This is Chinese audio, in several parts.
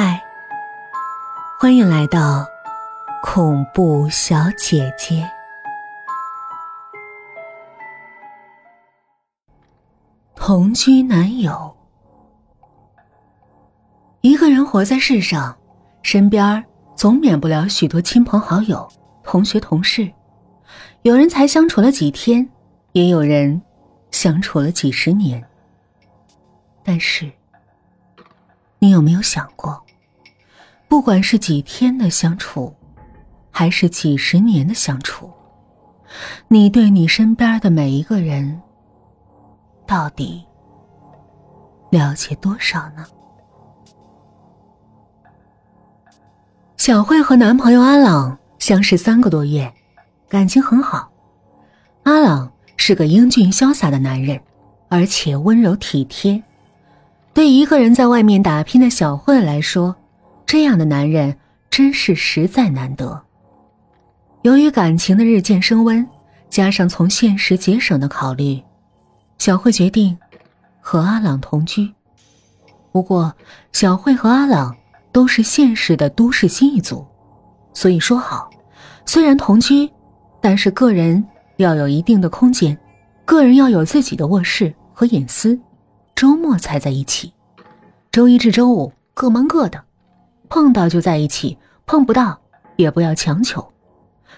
嗨，欢迎来到恐怖小姐姐。同居男友，一个人活在世上，身边总免不了许多亲朋好友、同学同事。有人才相处了几天，也有人相处了几十年。但是，你有没有想过，不管是几天的相处，还是几十年的相处，你对你身边的每一个人，到底了解多少呢？小慧和男朋友阿朗相识三个多月，感情很好。阿朗是个英俊潇洒的男人，而且温柔体贴。对一个人在外面打拼的小慧来说，这样的男人真是实在难得。由于感情的日渐升温，加上从现实节省的考虑，小慧决定和阿朗同居。不过，小慧和阿朗都是现实的都市新一族，所以说好，虽然同居，但是个人要有一定的空间，个人要有自己的卧室和隐私。周末才在一起，周一至周五各忙各的，碰到就在一起，碰不到也不要强求，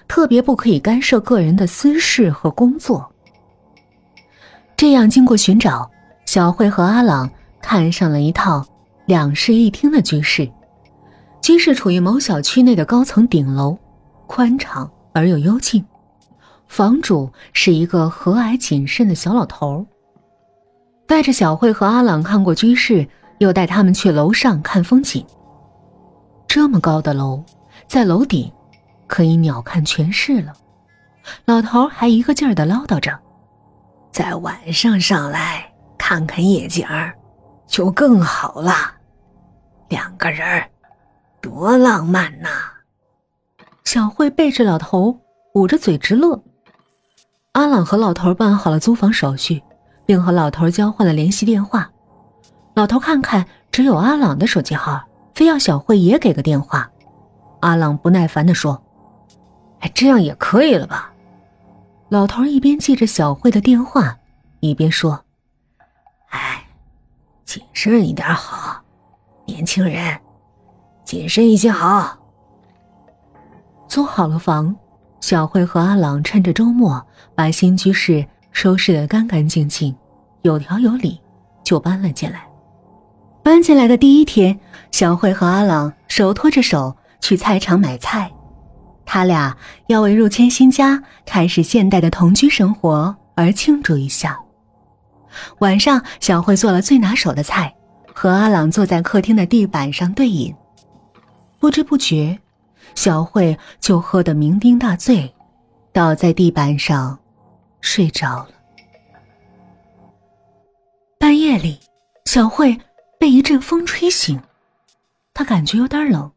特别不可以干涉个人的私事和工作。这样经过寻找，小慧和阿朗看上了一套两室一厅的居室，居室处于某小区内的高层顶楼，宽敞而又幽静，房主是一个和蔼谨慎的小老头。带着小慧和阿朗看过居室，又带他们去楼上看风景。这么高的楼，在楼顶可以鸟瞰全市了。老头还一个劲儿的唠叨着：“在晚上上来看看夜景儿，就更好了。两个人多浪漫呐！”小慧背着老头，捂着嘴直乐。阿朗和老头办好了租房手续。并和老头交换了联系电话，老头看看只有阿朗的手机号，非要小慧也给个电话。阿朗不耐烦地说：“哎，这样也可以了吧？”老头一边记着小慧的电话，一边说：“哎，谨慎一点好，年轻人，谨慎一些好。”租好了房，小慧和阿朗趁着周末把新居室收拾得干干净净。有条有理，就搬了进来。搬进来的第一天，小慧和阿朗手拖着手去菜场买菜，他俩要为入迁新家、开始现代的同居生活而庆祝一下。晚上，小慧做了最拿手的菜，和阿朗坐在客厅的地板上对饮。不知不觉，小慧就喝得酩酊大醉，倒在地板上，睡着了。半夜里，小慧被一阵风吹醒，他感觉有点冷，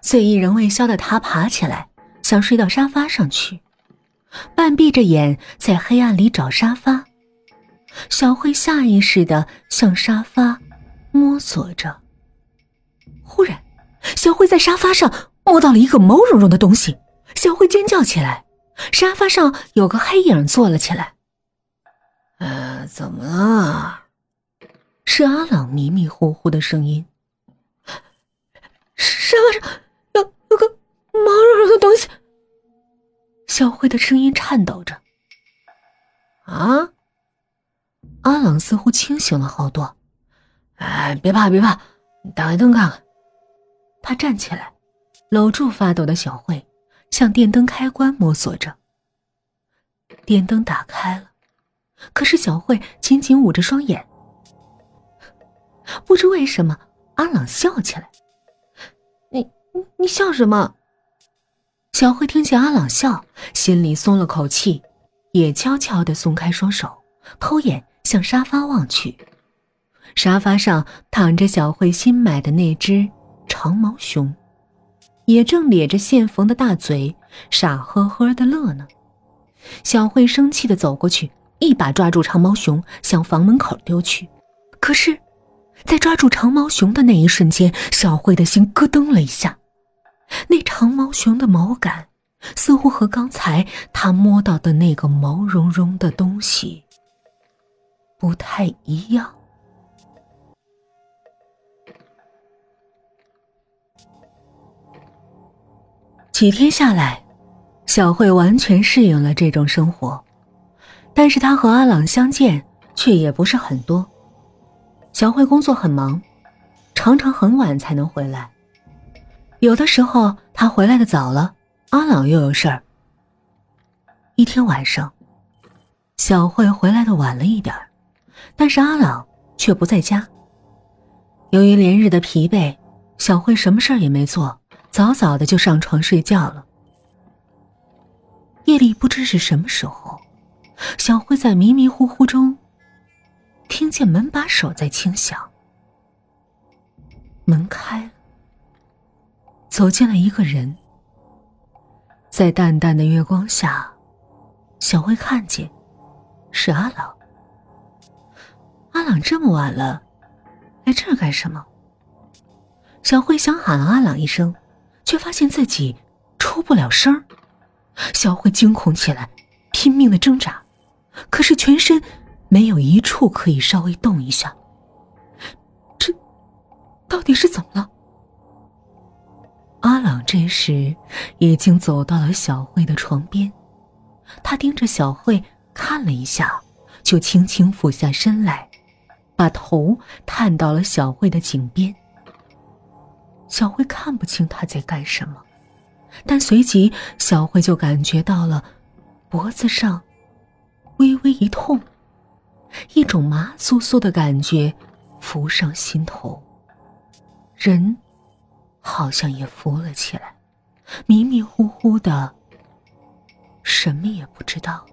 醉意仍未消的他爬起来，想睡到沙发上去，半闭着眼在黑暗里找沙发。小慧下意识的向沙发摸索着，忽然，小慧在沙发上摸到了一个毛茸茸的东西，小慧尖叫起来，沙发上有个黑影坐了起来。呃，怎么了？是阿朗迷迷糊糊的声音。沙发上有有个毛茸茸的东西。小慧的声音颤抖着。啊！阿朗似乎清醒了好多。哎，别怕别怕，你打开灯看看。他站起来，搂住发抖的小慧，向电灯开关摸索着。电灯打开了。可是小慧紧紧捂着双眼，不知为什么，阿朗笑起来。你你你笑什么？小慧听见阿朗笑，心里松了口气，也悄悄的松开双手，偷眼向沙发望去。沙发上躺着小慧新买的那只长毛熊，也正咧着现缝的大嘴，傻呵呵的乐呢。小慧生气的走过去。一把抓住长毛熊，向房门口丢去。可是，在抓住长毛熊的那一瞬间，小慧的心咯噔了一下。那长毛熊的毛感，似乎和刚才她摸到的那个毛茸茸的东西不太一样。几天下来，小慧完全适应了这种生活，但是她和阿朗相见却也不是很多。小慧工作很忙，常常很晚才能回来。有的时候她回来的早了，阿朗又有事儿。一天晚上，小慧回来的晚了一点但是阿朗却不在家。由于连日的疲惫，小慧什么事儿也没做，早早的就上床睡觉了。夜里不知是什么时候，小慧在迷迷糊糊中。听见门把手在轻响，门开了，走进了一个人。在淡淡的月光下，小慧看见是阿朗。阿朗这么晚了，来这儿干什么？小慧想喊阿朗一声，却发现自己出不了声小慧惊恐起来，拼命的挣扎，可是全身。没有一处可以稍微动一下，这到底是怎么了？阿朗这时已经走到了小慧的床边，他盯着小慧看了一下，就轻轻俯下身来，把头探到了小慧的颈边。小慧看不清他在干什么，但随即小慧就感觉到了脖子上微微一痛。一种麻酥酥的感觉浮上心头，人好像也浮了起来，迷迷糊糊的，什么也不知道。